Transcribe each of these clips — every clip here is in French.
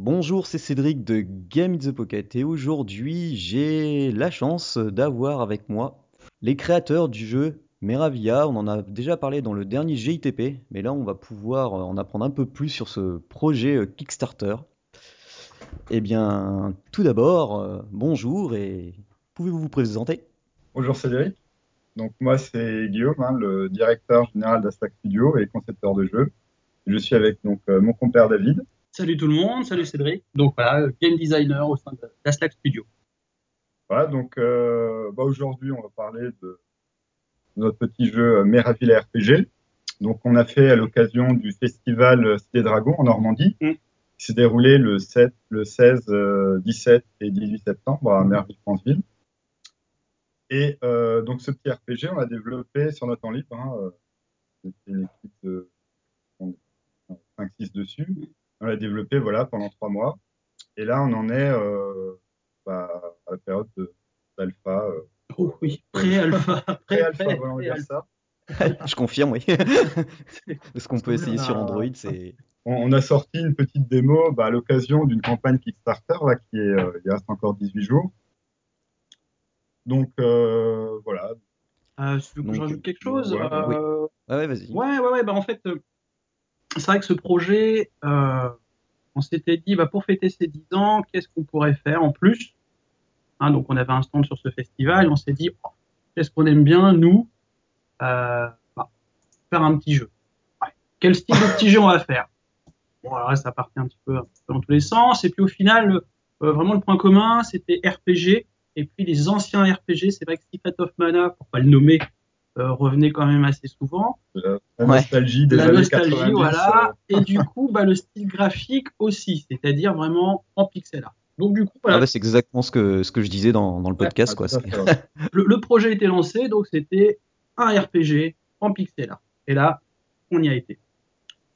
Bonjour, c'est Cédric de Game in the Pocket et aujourd'hui j'ai la chance d'avoir avec moi les créateurs du jeu Meravia. On en a déjà parlé dans le dernier GITP, mais là on va pouvoir en apprendre un peu plus sur ce projet euh, Kickstarter. Eh bien, tout d'abord, euh, bonjour et pouvez-vous vous présenter? Bonjour Cédric. Donc moi c'est Guillaume, hein, le directeur général d'Astack Studio et concepteur de jeux. Je suis avec donc euh, mon compère David. Salut tout le monde, salut Cédric. Donc voilà, euh, game designer au sein de d'Aslack Studio. Voilà, donc euh, bah, aujourd'hui on va parler de notre petit jeu euh, Meraville RPG. Donc on a fait à l'occasion du festival Cité Dragon en Normandie, Mm. qui s'est déroulé le 7, le 16, euh, 17 et 18 septembre à Merville-Franceville. Et euh, donc ce petit RPG, on l'a développé sur notre temps libre. Hein, C'était une équipe de 5-6 dessus. On l'a développé voilà, pendant trois mois. Et là, on en est euh, bah, à la période de- d'alpha. euh, Oh oui, pré-alpha. Pré-alpha, pré- voilà, on va dire pré-alpha. ça. Je confirme, oui. Ce qu'on peut essayer sur Android, c'est... On, on a sorti une petite démo bah, à l'occasion d'une campagne Kickstarter là, qui est, euh, il reste encore 18 jours. Donc euh, voilà. Euh, si tu veux que je rajoute quelque chose ouais, euh, oui. Ouais, ouais, vas-y. Ouais, ouais, ouais. Bah, en fait, euh, c'est vrai que ce projet, euh, on s'était dit, bah, pour fêter ses 10 ans, qu'est-ce qu'on pourrait faire en plus? Hein, Donc, on avait un stand sur ce festival. On s'est dit, oh, qu'est-ce qu'on aime bien, nous euh, bah, Faire un petit jeu. Ouais. Quel style de petit jeu on va faire? Bon, alors là, ça partait un petit peu, dans tous les sens. Et puis, au final, euh, vraiment, le point commun, c'était RPG. Et puis, les anciens RPG, c'est vrai que Secret of Mana, pour pas le nommer, revenait quand même assez souvent La, la Ouais. nostalgie des la années nostalgie, 90. voilà. euh, Et du coup, bah, le style graphique aussi, c'est-à-dire vraiment en pixel art. Donc du coup, Ah voilà, bah, c'est exactement ce que, ce que je disais dans, dans le podcast. ah, quoi. le, le projet était lancé, donc c'était un RPG en pixel art. Et là, on y a été.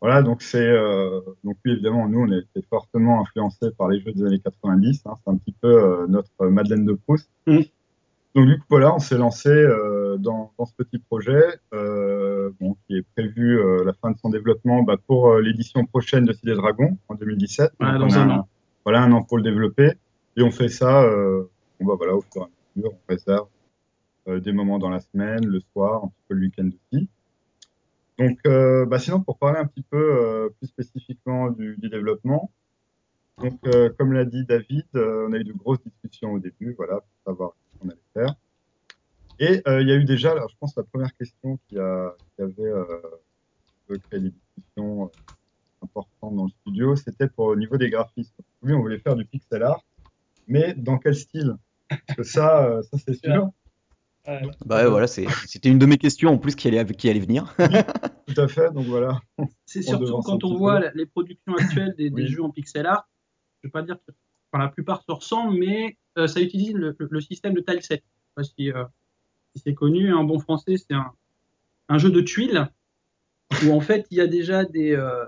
Voilà, donc c'est euh, donc oui évidemment nous on a été fortement influencés par les jeux des années 90. Hein, c'est un petit peu euh, notre Madeleine de Proust. Mhm. Donc du coup voilà, on s'est lancé euh, dans, dans ce petit projet euh, bon, qui est prévu euh, la fin de son développement bah, pour euh, l'édition prochaine de Cité Dragon en 2017. Voilà, Donc, dans on a un an. Voilà un an pour le développer et on fait ça euh, bon, bah, voilà au fur et à mesure, on réserve euh, des moments dans la semaine, le soir, un petit peu le week-end aussi. Donc, euh, bah sinon, pour parler un petit peu euh, plus spécifiquement du, du développement, donc, euh, comme l'a dit David, euh, on a eu de grosses discussions au début, voilà, pour savoir ce qu'on allait faire. Et euh, il y a eu déjà, alors, je pense, la première question qui, a, qui avait euh, un peu créé des discussions euh, importantes dans le studio, c'était pour au niveau des graphismes. Oui, on voulait faire du pixel art, mais dans quel style? Parce que ça, euh, ça c'est sûr. Bah ouais, voilà, c'était une de mes questions en plus qui allait, qui allait venir. Tout à fait, donc voilà. C'est surtout quand on voit les productions actuelles des, des Oui. jeux en pixel art, je vais pas dire que enfin, la plupart se ressemblent, mais euh, ça utilise le, le- le système de tileset. Je sais pas si, euh, si c'est connu, en bon français, c'est un, un jeu de tuiles où en fait il y a déjà des, euh,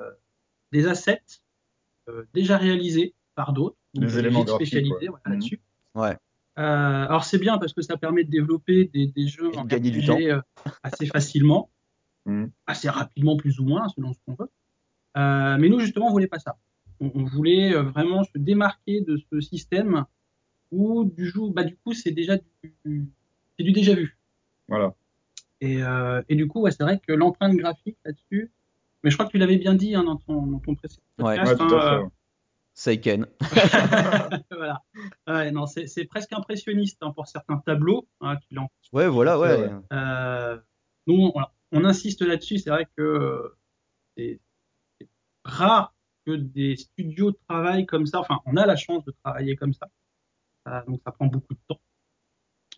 des assets euh, déjà réalisés par d'autres, Des éléments spécialisés voilà, là-dessus. Ouais. Euh, alors c'est bien parce que ça permet de développer des, des jeux en de gagner du euh, assez facilement, Mhm. assez rapidement plus ou moins selon ce qu'on veut. Mais nous justement on voulait pas ça. On, on voulait vraiment se démarquer de ce système où du jour, bah du coup c'est déjà du, c'est du déjà vu. Voilà. Et, euh, et du coup ouais, c'est vrai que l'empreinte graphique là-dessus, mais je crois que tu l'avais bien dit hein, dans, ton, dans ton précédent Ouais. podcast. Ouais, tout à hein, fait. euh, ouais. Seiken. voilà. Ouais, non, c'est c'est presque impressionniste hein, pour certains tableaux hein, Ouais, voilà, ouais. Euh, nous, on, insiste là-dessus. C'est vrai que euh, c'est c'est rare que des studios travaillent comme ça. Enfin, on a la chance de travailler comme ça. Euh, donc, ça prend beaucoup de temps.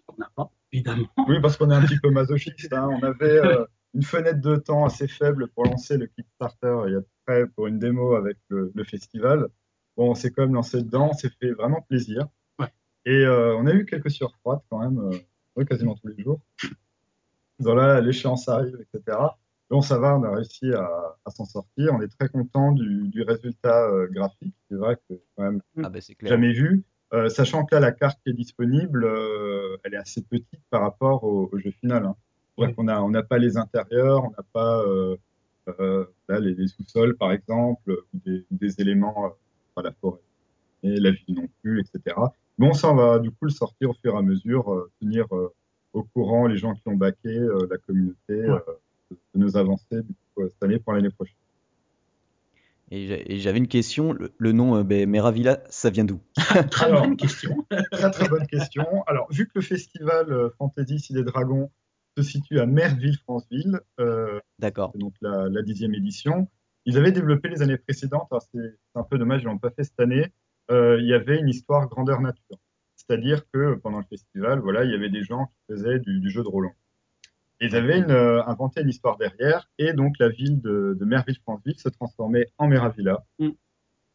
On n'a pas, évidemment. Oui, parce qu'on est un petit peu masochiste. hein. On avait euh, une fenêtre de temps assez faible pour lancer le Kickstarter il y a près pour une démo avec le, le festival. Bon, on s'est quand même lancé dedans, on s'est fait vraiment plaisir. Ouais. Et euh, on a eu quelques surfroides quand même, euh, quasiment tous les jours. Dans là, l'échéance arrive, etc. Bon, ça va, on a réussi à, à s'en sortir. On est très content du, du résultat euh, graphique. C'est vrai que quand même Ah bah clair. jamais vu. Euh, sachant que là, la carte qui est disponible, euh, elle est assez petite par rapport au, au jeu final. Hein. Oui. a, on n'a pas les intérieurs, on n'a pas euh, là, les, les sous-sols, par exemple, ou des, des éléments, enfin, la forêt, la ville non plus, etc. Bon, ça, on va du coup le sortir au fur et à mesure, tenir au courant les gens qui ont baqué, la communauté, de, nos avancées du coup, cette année pour l'année prochaine. Et j'avais une question, le, nom ben, Meravilla, ça vient d'où? Très bonne question. très très bonne question. Alors, vu que le festival Fantasy Ici des Dragons se situe à Merville-Franceville, D'accord. donc la, la, dixième édition, ils avaient développé les années précédentes, c'est un peu dommage, ils l'ont pas fait cette année, euh, il y avait une histoire grandeur nature. C'est-à-dire que pendant le festival, voilà, il y avait des gens qui faisaient du, jeu de Roland. Ils avaient une, euh, inventé une histoire derrière, et donc la ville de, de Merville-Franceville se transformait en Meravilla. Mm.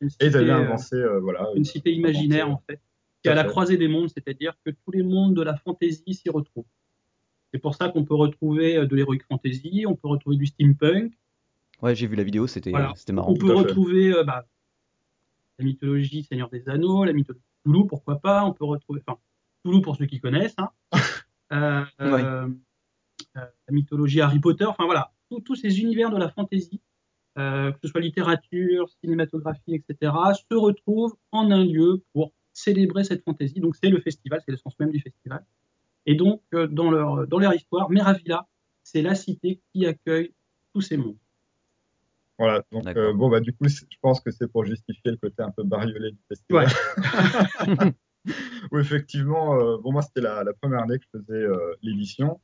et ils avaient inventé, euh, voilà, une cité imaginaire en fait, qui est à la croisée des mondes, c'est-à-dire que tous les mondes de la fantasy s'y retrouvent. C'est pour ça qu'on peut retrouver de l'heroic fantasy, on peut retrouver du steampunk. Ouais, j'ai vu la vidéo, c'était marrant. On peut retrouver bah, la mythologie Seigneur des Anneaux, la mythologie Toulouse, pourquoi pas. On peut retrouver, enfin, Toulouse pour ceux qui connaissent. Hein. Euh, euh, la mythologie Harry Potter. Enfin voilà, tous ces univers de la fantasy, euh, que ce soit littérature, cinématographie, etc., se retrouvent en un lieu pour célébrer cette fantasy. Donc c'est le festival, c'est le sens même du festival. Et donc dans leur dans leur histoire, Meravilla, c'est la cité qui accueille tous ces mondes. Voilà, donc euh, bon, bah, du coup, je pense que c'est pour justifier le côté un peu bariolé du festival. Ouais. Où effectivement, euh, bon, moi, c'était la, la, première année que je faisais euh, l'édition.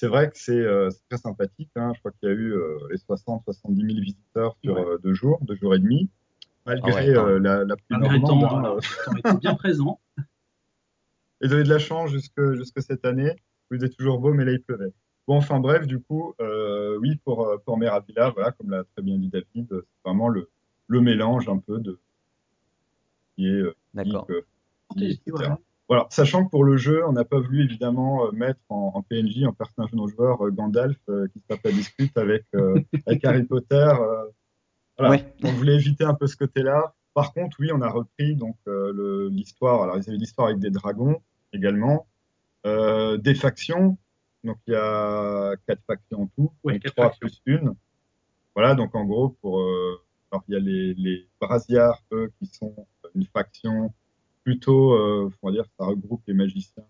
C'est vrai que c'est très sympathique. Hein. Je crois qu'il y a eu les 60-70 000 visiteurs sur deux jours, deux jours et demi, malgré ah la, la pluie normande. Hein, bien présent. Et vous avez de la chance jusque, jusque cette année. Vous êtes toujours beau, mais là, il pleuvait. Bon, enfin bref, du coup, euh, oui, pour, euh, pour Meravilla, voilà, comme l'a très bien dit David, c'est vraiment le, le mélange un peu de qui est euh, D'accord. Voilà, sachant que pour le jeu, on n'a pas voulu évidemment mettre en, PNJ, en personnage non joueur, Gandalf qui se tape à discute avec, avec Harry Potter. voilà. On voulait éviter un peu ce côté-là. Par contre, oui, on a repris donc l'histoire. Alors, ils avaient l'histoire avec des dragons également, des factions donc il y a quatre factions en tout, trois plus une. Voilà, donc en gros, pour euh, alors il y a les, les Brasiards, eux, qui sont une faction plutôt, euh, on va dire, ça regroupe les magiciens,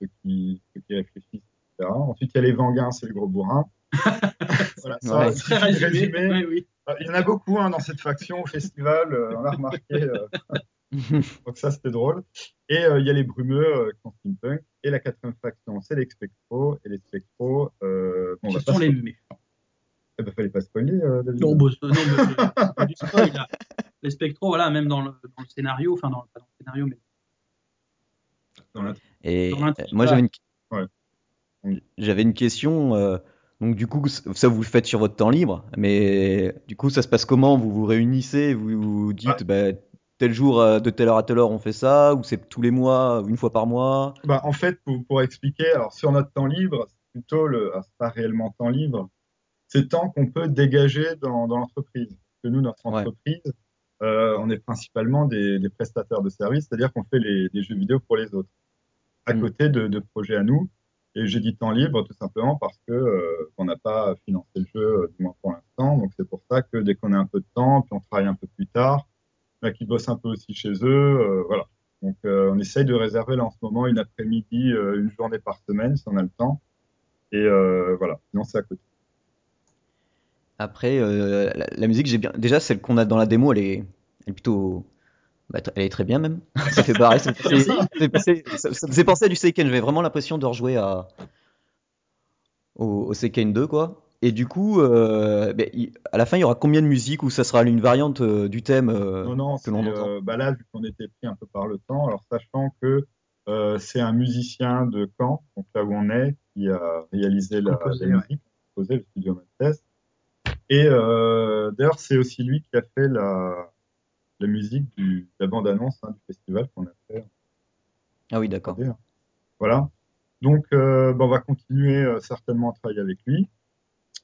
ceux qui, ceux qui réfléchissent, etc. Ensuite, il y a les Vanguins, c'est le gros bourrin. voilà, ça, très résumé. oui. Euh, il y en a beaucoup hein, dans cette faction au festival, euh, on l'a remarqué. Euh. Donc ça, c'était drôle. Et il y a les brumeux qui sont steampunk. Et la quatrième faction, c'est les spectros. Et les spectros, bon, Ce sont les méchants. Eh ben, fallait pas spoiler, David. Non, bah, non mais du spoil. Les spectros, voilà, même dans le, dans le scénario, enfin, dans, pas dans le scénario, mais. Dans et moi, j'avais une... Ouais. J'avais une question. Donc du coup, ça vous le faites sur votre temps libre, mais du coup, ça se passe comment? Vous vous réunissez, vous vous dites, bah, tel jour euh, de telle heure à telle heure on fait ça, ou c'est tous les mois, une fois par mois? Bah, En fait, pour, pour, expliquer, alors sur notre temps libre, c'est plutôt le, c'est pas réellement temps libre, c'est temps qu'on peut dégager dans, dans l'entreprise. Que nous, notre entreprise, euh, on est principalement des, des prestataires de services, c'est-à-dire qu'on fait les, des jeux vidéo pour les autres, à mm. côté de, de projets à nous. Et j'ai dit temps libre tout simplement parce que euh, on n'a pas financé le jeu, euh, du moins pour l'instant. Donc c'est pour ça que dès qu'on a un peu de temps, puis on travaille un peu plus tard, là qui bossent un peu aussi chez eux, euh, voilà. Donc on essaye de réserver là en ce moment une après-midi, une journée par semaine si on a le temps. Et voilà, sinon c'est à côté. Après, la, la, musique, j'ai bien. Déjà, celle qu'on a dans la démo, elle est, elle est plutôt bah, elle est très bien même. Ça fait pareil. Ça me fait penser à du Seiken. J'avais vraiment l'impression de rejouer à, au, au Seiken 2, quoi. Et du coup, euh, bah, à la fin, il y aura combien de musique ou ça sera une variante euh, du thème euh, Non, non, que l'on euh, bah là, vu qu'on était pris un peu par le temps, alors sachant que euh, c'est un musicien de Caen, donc là où on est, qui a réalisé la, la musique, composé le studio Mantes. Et d'ailleurs, c'est aussi lui qui a fait la, la musique du, de la bande-annonce hein, du festival qu'on a fait. Ah oui, d'accord. Voilà. Donc, euh, ben, on va continuer euh, certainement à travailler avec lui.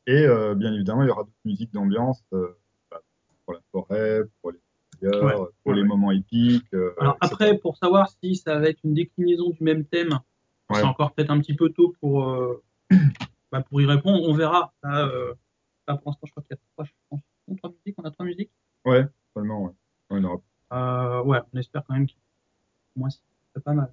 Et euh, bien évidemment, il y aura d'autres musiques d'ambiance euh, bah, pour la forêt, pour les ouais, pour ouais, les moments épiques. Euh, Alors après, pour savoir si ça va être une déclinaison du même thème, c'est encore peut-être un petit peu tôt pour, bah, pour y répondre. On verra. Là, là pour l'instant, je crois qu'il y a trois, trois musiques. On a trois musiques? Ouais, seulement, ouais. Alors Euh, ouais, on espère quand même qu'il moins c'est pas mal.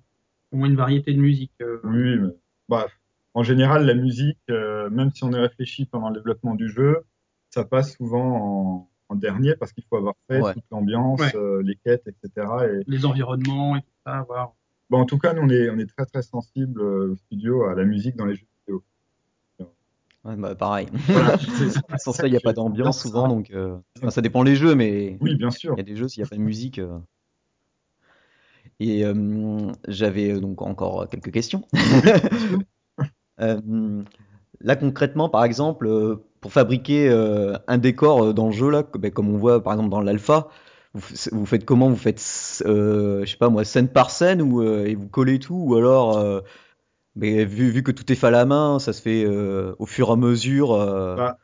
Au moins une variété de musique. euh. Oui, mais bref. En général, la musique, euh, même si on y réfléchit pendant le développement du jeu, ça passe souvent en, en dernier parce qu'il faut avoir fait Ouais. toute l'ambiance, Ouais. euh, les quêtes, etc. Et, Les environnements et tout ça, voir. bon, en tout cas, nous, on est, on est très, très sensible euh, au studio à la musique dans les jeux. Ouais, bah, pareil. Voilà, Sans ça il n'y a pas d'ambiance souvent, donc euh, enfin, ça dépend les jeux, mais Oui, bien il sûr. y a des jeux, s'il n'y a pas de musique. euh. Et euh, j'avais donc encore quelques questions. Là, concrètement, par exemple, pour fabriquer un décor dans le jeu, là, ben, comme on voit par exemple dans l'alpha, vous, faites comment? Vous faites, je sais pas moi, scène par scène ou et vous collez tout, ou alors, mais vu, vu que tout est fait à la main, ça se fait euh, au fur et à mesure, euh, Bah,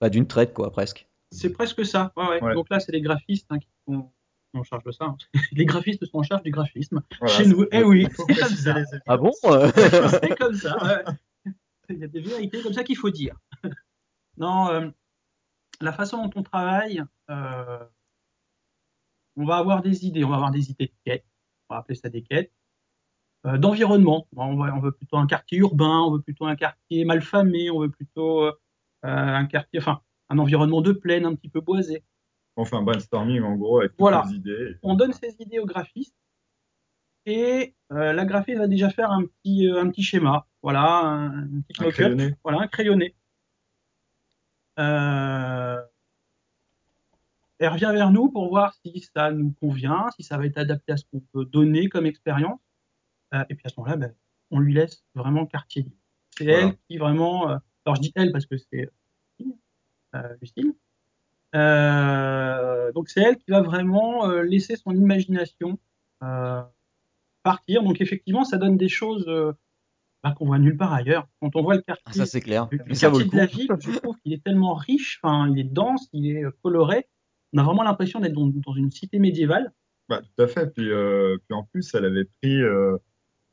bah, d'une traite, quoi, presque. C'est presque ça. Ouais, ouais. Ouais. Donc là, c'est les graphistes hein, qui sont en charge de ça. hein. Les graphistes sont en charge du graphisme. voilà, Chez nous, c'est- eh oui, faut c'est comme ça. Ah bon? c'est comme ça. ouais. Il y a des vérités comme ça qu'il faut dire. Non, euh, la façon dont on travaille, euh, on va avoir des idées. On va avoir des idées de quêtes. On va appeler ça des quêtes. Euh, D'environnement. On, veut plutôt un quartier urbain, on veut plutôt un quartier malfamé, on veut plutôt euh, un quartier, enfin, un environnement de plaine un petit peu boisé. On fait un brainstorming en gros avec toutes les idées. on donne ces idées au graphiste et euh, la graphiste va déjà faire un petit, euh, un petit schéma, voilà, un, un petit Un crayonné. voilà, un crayonné. Euh, elle revient vers nous pour voir si ça nous convient, si ça va être adapté à ce qu'on peut donner comme expérience. Euh, et puis à ce moment-là, ben, on lui laisse vraiment quartier libre. C'est Voilà. elle qui vraiment. euh, alors je dis elle parce que c'est euh. Euh, donc c'est elle qui va vraiment euh, laisser son imagination euh, partir. Donc effectivement, ça donne des choses euh, bah, qu'on voit nulle part ailleurs. Quand on voit le Ah, quartier, ça c'est clair. le ça le quartier de la ville, je trouve qu'il est tellement riche, enfin, il est dense, il est coloré. On a vraiment l'impression d'être dans, dans une cité médiévale. Bah, tout à fait. Puis, euh, puis en plus, elle avait pris euh,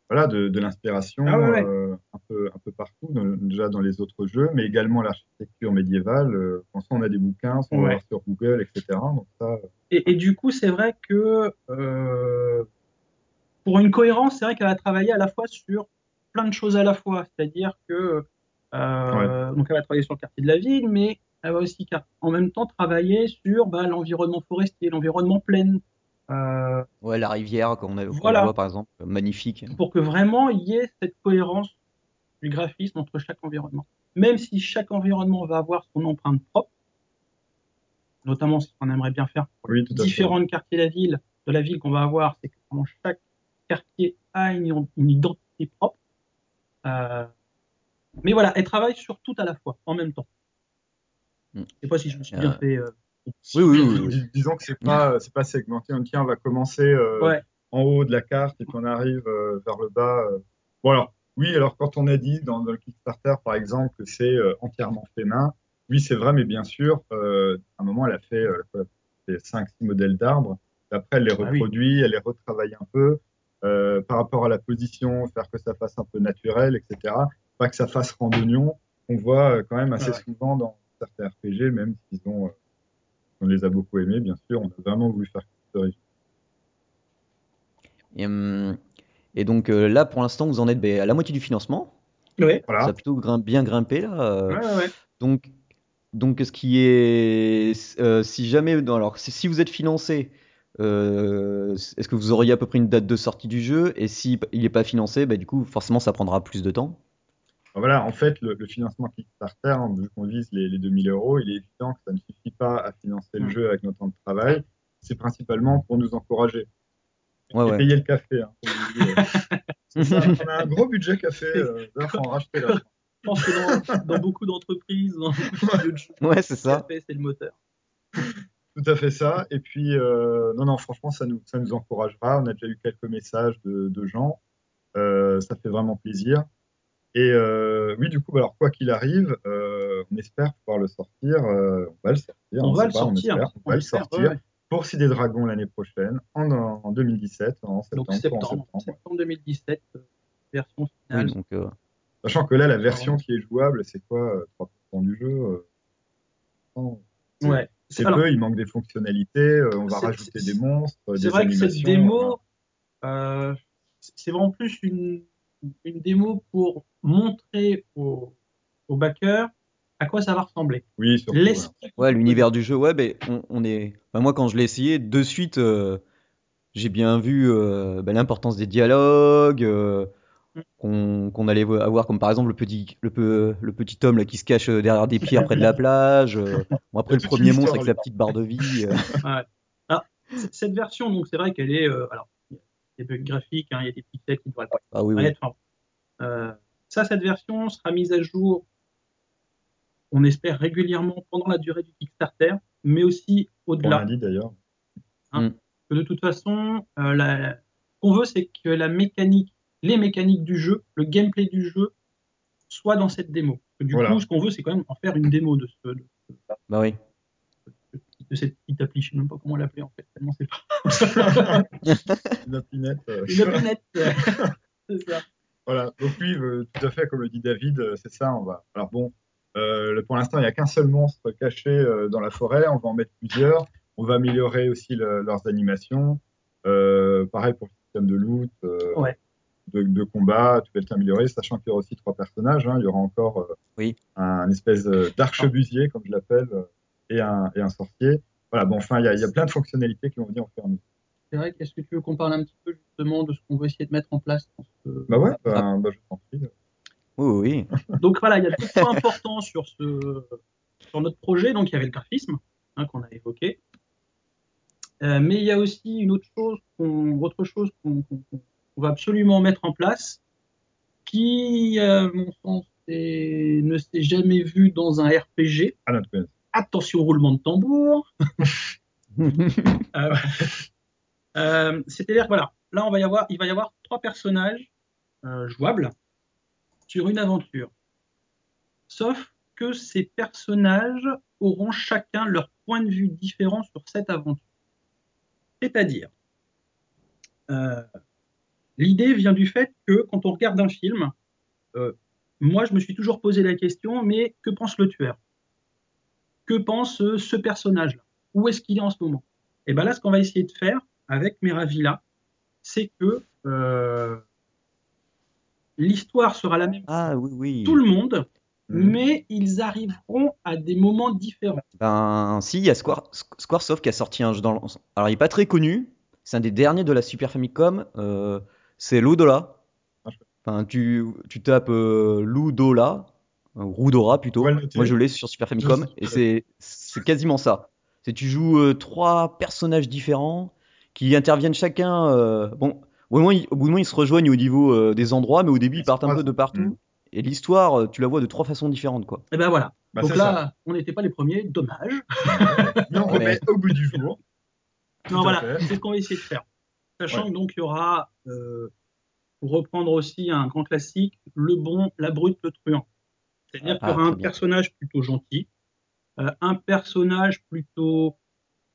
voilà, de, de l'inspiration Ah ouais, ouais. euh, un, peu, un peu partout, dans- déjà dans les autres jeux, mais également l'architecture médiévale. Euh, quand soit on a des bouquins, on va Ouais. voir sur Google, etc. Donc ça, euh, Et, et du coup, c'est vrai que euh, pour une cohérence, c'est vrai qu'elle a travaillé à la fois sur plein de choses à la fois. C'est-à-dire que euh, donc elle va travailler sur le quartier de la ville, mais elle va aussi en même temps travailler sur bah, l'environnement forestier, l'environnement plein, euh, Ouais, la rivière, qu'on Voilà. voit par exemple, magnifique. pour que vraiment il y ait cette cohérence du graphisme entre chaque environnement. Même si chaque environnement va avoir son empreinte propre, notamment ce qu'on aimerait bien faire oui, à fait. différents quartiers de la ville, de la ville qu'on va avoir, c'est que vraiment chaque quartier a une, une identité propre. Euh, mais voilà, elle travaille sur tout à la fois, en même temps. Mm. Je sais pas si je me suis bien Euh, fait. Oui, oui, oui, oui. Dis- Disons que c'est pas, c'est pas segmenté. On tient, on va commencer euh, Ouais, en haut de la carte et puis on arrive euh, vers le bas. euh. Bon alors, oui, alors quand on a dit dans, dans le Kickstarter par exemple que c'est entièrement fait main, oui c'est vrai, mais bien sûr, à un moment elle a fait, fait 5-6 modèles d'arbres. Après elle les Ah reproduit, elle les retravaille un peu par rapport à la position, faire que ça fasse un peu naturel, etc. Pas que ça fasse randonnion. On voit quand même assez Ouais, ouais. souvent dans certains RPG, même s'ils ont, on les a beaucoup aimés, bien sûr, on a vraiment voulu faire quelque chose d'original. Et, hum, et donc euh, là, pour l'instant, vous en êtes ben, à la moitié du financement. Voilà. Ça a plutôt grim- bien grimpé là. euh. ouais, ouais. Donc, donc ce qui est, euh, si jamais, non, alors si, si vous êtes financé, euh, est-ce que vous auriez à peu près une date de sortie du jeu? Et si il n'est pas financé, bah, du coup, forcément, ça prendra plus de temps. Voilà, en fait, le, le financement Kickstarter, hein, vu qu'on vise les, les 2000 euros, il est évident que ça ne suffit pas à financer le Mm. jeu avec notre temps de travail. C'est principalement pour nous encourager. Ouais, et ouais. payer le café. Hein, euh. Ça, on a un gros budget café. Euh, faut en racheter là. Je pense que dans, dans beaucoup d'entreprises, dans beaucoup de studios de jeux, Ouais, c'est le ça. café, c'est le moteur. Tout à fait ça. Et puis, euh, non, non, franchement, ça nous, ça nous encouragera. On a déjà eu quelques messages de, de gens. Euh, ça fait vraiment plaisir. Et euh, oui, du coup, alors quoi qu'il arrive, euh, on espère pouvoir le sortir. euh, on va le sortir. On va le pas, sortir. On espère, on On va le sortir ouais, pour Cité Dragon l'année prochaine, en, en 2017, en septembre. Donc septembre, septembre. septembre 2017, euh, version Oui, finale. donc, euh, Sachant que là, la version qui est jouable, c'est quoi euh, 3% du jeu euh, c'est- Ouais. Peu, il manque des fonctionnalités, euh, on va rajouter des monstres, C'est vrai que cette démo, euh, c'est vraiment plus une, une démo pour montrer aux, aux backers à quoi ça va ressembler. Oui, surtout. Ouais, l'univers du jeu, ouais, ben, on, on est. ben, moi, quand je l'ai essayé, de suite, euh, j'ai bien vu euh, ben, l'importance des dialogues, euh, Mm. qu'on qu'on allait vo- avoir, comme par exemple le petit, le, peu- le petit homme là, qui se cache derrière des pierres près de la plage. euh. Bon, après, le premier monstre avec sa petite barre de vie. euh. Ouais. Alors, c- cette version, donc c'est vrai qu'elle est. euh, alors, des bugs graphiques, hein, il y a des pixels qui pas Ah oui, oui. enfin, euh, ça, cette version sera mise à jour, on espère régulièrement pendant la durée du Kickstarter, mais aussi au-delà. lundi d'ailleurs. que de toute façon, euh, la- ce qu'on veut, c'est que la mécanique, les mécaniques du jeu, le gameplay du jeu, soit dans cette démo. Du Voilà. coup, ce qu'on veut, c'est quand même en faire une démo de, ce, de, Bah oui. De cette petite appli. Je sais même pas comment l'appeler en fait, tellement c'est pas Une appinette, euh, une appli c'est ça. Voilà, donc oui, euh, tout à fait, comme le dit David, euh, c'est ça. On va. Alors bon, euh, pour l'instant, il n'y a qu'un seul monstre caché euh, dans la forêt. On va en mettre plusieurs. On va améliorer aussi le- leurs animations. Euh, pareil pour le système de loot, euh, Ouais. de, de combat, tout va être amélioré, sachant qu'il y aura aussi trois personnages. hein. Il y aura encore euh, Oui. un espèce euh, d'archebusier, comme je l'appelle, euh, et, un, et un sorcier. Voilà, bon, enfin, il y a, il y a plein de fonctionnalités qui vont venir au fur et à mesure. C'est vrai qu'est-ce que tu veux qu'on parle un petit peu justement de ce qu'on veut essayer de mettre en place dans ce- Bah ouais, bah, bah, je t'en prie. Oui, oui. Donc voilà, il y a deux points importants sur, ce, sur notre projet. Donc il y avait le graphisme hein, qu'on a évoqué. Euh, mais il y a aussi une autre chose qu'on autre chose qu'on va absolument mettre en place qui, à mon sens, est- ne s'est jamais vu dans un RPG. À notre connaissance. Attention, roulement de tambour. Euh, euh, C'est-à-dire voilà, là on va y avoir, il va y avoir trois personnages euh, jouables sur une aventure. Sauf que ces personnages auront chacun leur point de vue différent sur cette aventure. C'est-à-dire, l'idée vient du fait que quand on regarde un film, moi je me suis toujours posé la question, mais que pense le tueur? Que pense euh, ce personnage-là? Où est-ce qu'il est en ce moment? Et bien là, ce qu'on va essayer de faire avec Meravilla, c'est que euh, l'histoire sera la même pour Ah oui, oui. tout le monde, Mhm. mais ils arriveront à des moments différents. Ben, si, il y a Square, Squaresoft qui a sorti un jeu dans le... Alors, il est pas très connu. C'est un des derniers de la Super Famicom. euh, c'est Ludola. Enfin, tu, tu tapes euh, Ludola, Rudora plutôt. Moi, je l'ai sur Super Famicom. Et c'est, c'est quasiment ça. C'est tu joues euh, trois personnages différents qui interviennent chacun. euh, bon, au bout, d'un moment, ils, au bout d'un moment, ils se rejoignent au niveau euh, des endroits, mais au début, Ils partent un peu de partout. Mhm. Et l'histoire, tu la vois de trois façons différentes, quoi. Et ben voilà. Bah, Donc là, on n'était pas les premiers, dommage. Mais on Mais- remet au bout du jour. Non, voilà, c'est ce qu'on va essayer de faire. Sachant Ouais. que donc il y aura, euh, pour reprendre aussi un grand classique, le bon, la brute, le truand. C'est-à-dire qu'il y Ah, aura un personnage plutôt gentil, euh, un personnage plutôt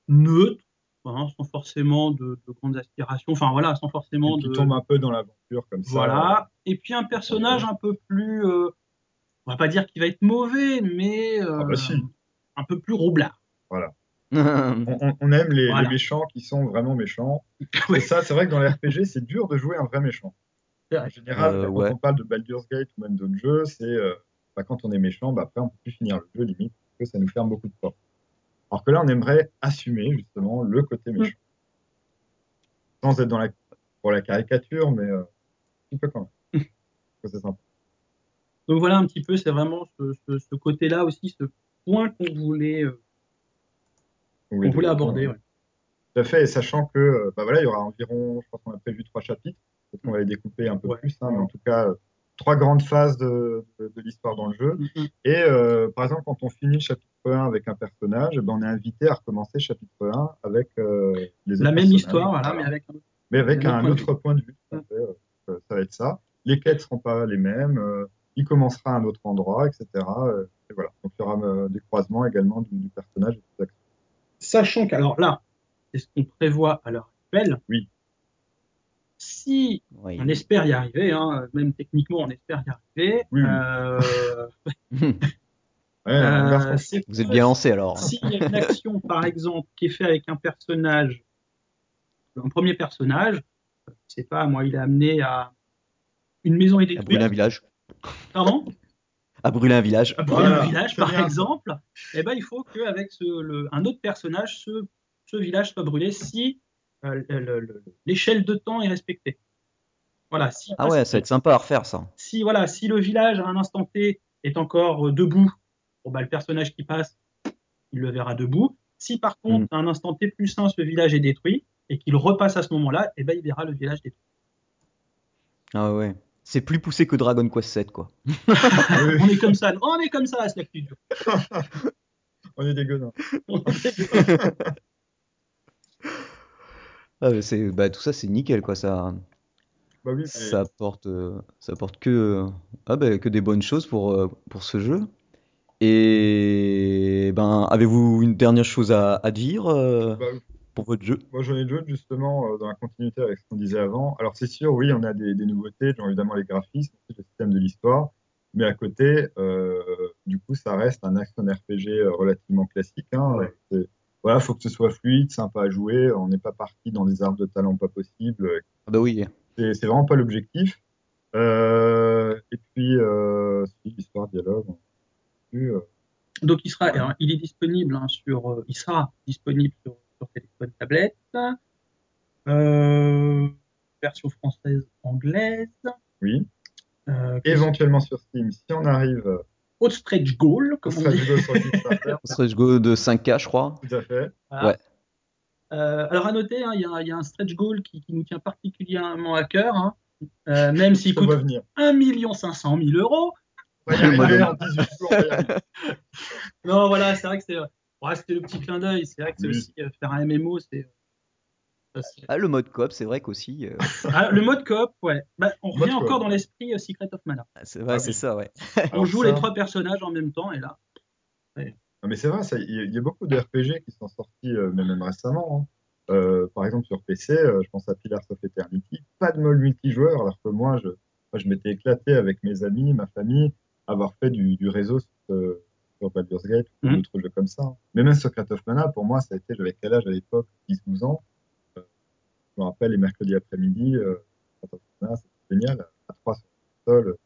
neutre, hein, sans forcément de, de grandes aspirations, enfin voilà, sans forcément qui de. tombe un peu dans l'aventure comme ça. Voilà. Et puis un personnage un peu plus, euh, on va pas dire qu'il va être mauvais, mais euh, Ah bah si. un peu plus roublard. On, on- on aime les, Voilà. les méchants qui sont vraiment méchants. Ouais. Et ça, c'est vrai que dans les RPG, c'est dur de jouer un vrai méchant. En général, Euh, quand ouais. on parle de Baldur's Gate ou même d'autres jeux, c'est euh, bah, quand on est méchant, bah, après on peut plus finir le jeu limite parce que ça nous ferme beaucoup de portes. Alors que là, on aimerait assumer justement le côté méchant, sans être dans la pour la caricature, mais euh, un petit peu quand même. Que c'est sympa. Donc voilà un petit peu, c'est vraiment ce, ce- ce côté-là aussi, ce point qu'on voulait, euh, On qu'on voulait aborder. ouais. Tout à fait, et sachant que euh, bah voilà, il y aura environ, je pense qu'on a prévu trois chapitres, peut-être qu'on va les découper un peu Ouais. plus, hein, mais en tout cas, trois grandes phases de, de- de l'histoire dans le jeu. Mhm. Et euh, par exemple, quand on finit le chapitre 1 avec un personnage, ben, on est invité à recommencer chapitre 1 avec euh, les autres La même histoire, voilà, mais avec un autre. Mais avec un un autre autre point de vue. fait, euh, ça va être ça. Les quêtes seront pas les mêmes. euh, il commencera à un autre endroit, etc. et voilà. Donc il y aura des croisements également du, du personnage. et des actions. Sachant qu'alors là, c'est ce qu'on prévoit à l'heure actuelle. Oui. Si Oui. on espère y arriver, hein, même techniquement on espère y arriver, Oui, euh, Ouais, Euh, Vous êtes bien lancé alors. S'il y a une action, par exemple, qui est faite avec un personnage, un premier personnage, je sais pas, moi, il est amené à une maison est À brûler un village. pardon, À brûler un village. à brûler Voilà, un village, par bien, exemple, eh ben, il faut qu'avec un autre personnage, ce, ce village soit brûlé si l'échelle de temps est respectée. Voilà, si, Ah ouais, ça va être sympa à refaire ça. si, voilà, si le village à un instant T est encore euh, debout, bon, bah, le personnage qui passe, il le verra debout. Si par contre, Mm. à un instant T plus 1, ce village est détruit et qu'il repasse à ce moment-là, eh ben, il verra le village détruit. Ah ouais. C'est plus poussé que Dragon Quest 7 quoi. Oui, On est comme ça, on est comme ça à Slack Studio. on est guenins. Ah, c'est bah tout ça c'est nickel quoi ça. Bah oui, mais- Ça apporte, euh, ça apporte que, euh, ah ben, que des bonnes choses pour, euh, pour ce jeu. Et ben, avez-vous une dernière chose à, à dire euh, bah, pour votre jeu? Moi, j'en ai d'autres justement euh, dans la continuité avec ce qu'on disait avant. Alors, c'est sûr, oui, on a des, des nouveautés, genre évidemment les graphismes, le système de l'histoire, mais à côté, euh, du coup, ça reste un action RPG relativement classique. Hein. Ouais. Voilà, faut que ce soit fluide, sympa à jouer. On n'est pas parti dans des arbres de talent pas possibles. Ah bah oui. C'est vraiment pas l'objectif. Euh, et puis, euh, si, l'histoire, dialogue, euh, Donc il sera, il est disponible hein, sur, euh, il sera disponible sur, sur téléphone, tablette, euh, version française, anglaise, oui. euh, Éventuellement sur Steam, si on arrive, haute stretch goal, comme on dit. Stretch Go de 5K, je crois. tout à fait. Voilà. Ouais. Euh, alors à noter, hein, il y, a, il y a un stretch goal qui, qui nous tient particulièrement à cœur, hein. Euh, même s'il coûte venir. 1 500 000 euros. On va y arriver en 18 jours, on va y arriver. Non, voilà, c'est vrai que c'est, ouais, c'était le petit clin d'œil. C'est vrai que c'est Oui. aussi euh, faire un MMO, c'est. Ah, le mode coop, c'est vrai qu'aussi. euh, Ah, le mode coop, ouais. Bah, on revient encore dans l'esprit euh, Secret of Mana. c'est vrai, Ah c'est oui. ça, ouais. On joue ça- les trois personnages en même temps et là. Non, mais c'est vrai, il y, a- il y a beaucoup de RPG qui sont sortis, euh, mais même récemment. hein. Euh, par exemple, sur PC, euh, je pense à Pillars of Eternity, pas de mode multijoueur, alors que moi, je, moi, je m'étais éclaté avec mes amis, ma famille, avoir fait du, du réseau sur, euh, sur Baldur's Gate ou Mhm. d'autres jeux comme ça. hein. Mais même Secret of Mana, pour moi, ça a été, j'avais quel âge à l'époque? 10-12 ans. Je me rappelle les mercredis après-midi, euh, c'était génial, à 3 sur le sol.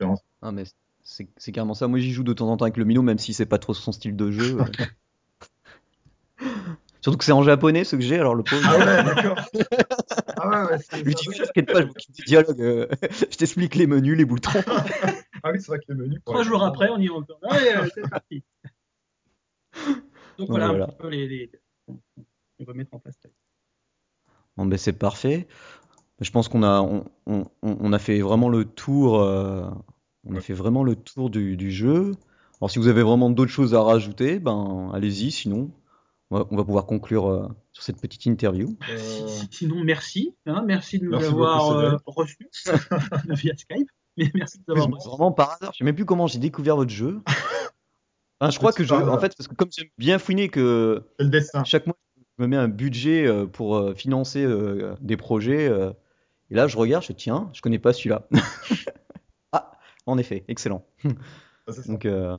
Non. Ah, mais c'est carrément ça. Moi, j'y joue de temps en temps avec le minot, même si c'est pas trop son style de jeu. euh. Surtout que c'est en japonais ce que j'ai, alors le pauvre. Ah ouais, d'accord. ah ouais, ouais, Lui, t'inquiète pas, je vous quitte du dialogue. euh, je t'explique les menus, les boutons. Ah oui, c'est vrai que les menus. Trois jours après, on y. Allez, euh, c'est parti. Donc voilà, Voilà. un petit peu les, les- on va mettre en place. Bon, ben, c'est parfait. Je pense qu'on a, on, on- on a fait vraiment le tour. euh, on a fait vraiment le tour du, du jeu. Alors, si vous avez vraiment d'autres choses à rajouter, ben, allez-y. Sinon, on va, on va pouvoir conclure euh, sur cette petite interview. Euh, Si- si- Sinon, merci. hein, merci de nous Merci avoir euh, reçus via Skype. Mais merci de nous avoir reçus. Vraiment par hasard. Je sais même plus comment j'ai découvert votre jeu. Enfin, je crois que je, en fait, parce que comme j'aime bien fouiner que le dessin. chaque mois, je me mets un budget euh, pour euh, financer euh, des projets. euh, et là, je regarde, je dis, tiens, je connais pas celui-là. ah, en effet, excellent. Ça. Donc, euh,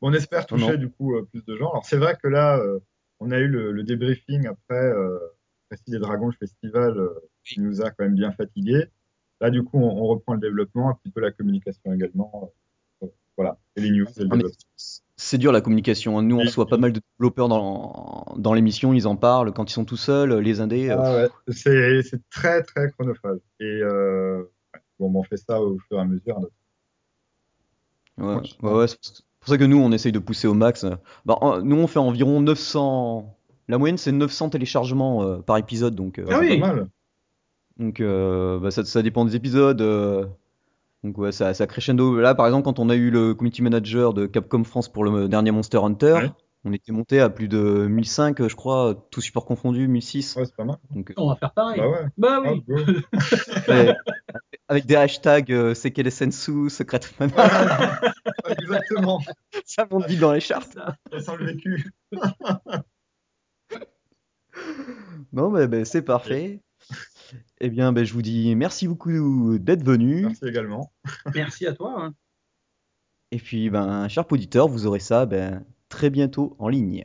On espère toucher Non. du coup euh, plus de gens. Alors c'est vrai que là, euh, on a eu le, le débriefing après euh, Récit des Dragons, le festival, euh, qui nous a quand même bien fatigués. Là, du coup, on, on reprend le développement, un petit peu la communication également. Voilà, et les news, Ah, c'est dur la communication. hein. Nous, on reçoit pas mal de développeurs dans, dans l'émission, ils en parlent quand ils sont tout seuls, les indés. euh, Ah ouais, c'est c'est très très chronophage. Et euh, bon, on fait ça au fur et à mesure. notre- Ouais, ouais, ouais, c'est pour ça que nous, on essaye de pousser au max. Bah, nous, on fait environ 900. La moyenne, c'est 900 téléchargements euh, par épisode, donc, Ah c'est oui. pas mal. donc bah, ça, ça dépend des épisodes. Donc ouais, ça, ça crescendo. Là, par exemple, quand on a eu le community manager de Capcom France pour le dernier Monster Hunter, Ouais. on était monté à plus de 1005, je crois, tout support confondu, 1006. Ouais, c'est pas mal. Donc, euh, On va faire pareil. Bah ouais. Bah Ah, oui. ouais, avec des hashtags euh, Sekele Sensu, Secret Mana, Exactement. ça monte vite dans les charts. Ça. Ça sent le vécu. Non, mais ben, c'est parfait. Eh bien, ben, je vous dis merci beaucoup d'être venu. Merci également. Merci à toi. hein. Et puis, ben, cher auditeur, vous aurez ça ben, très bientôt en ligne.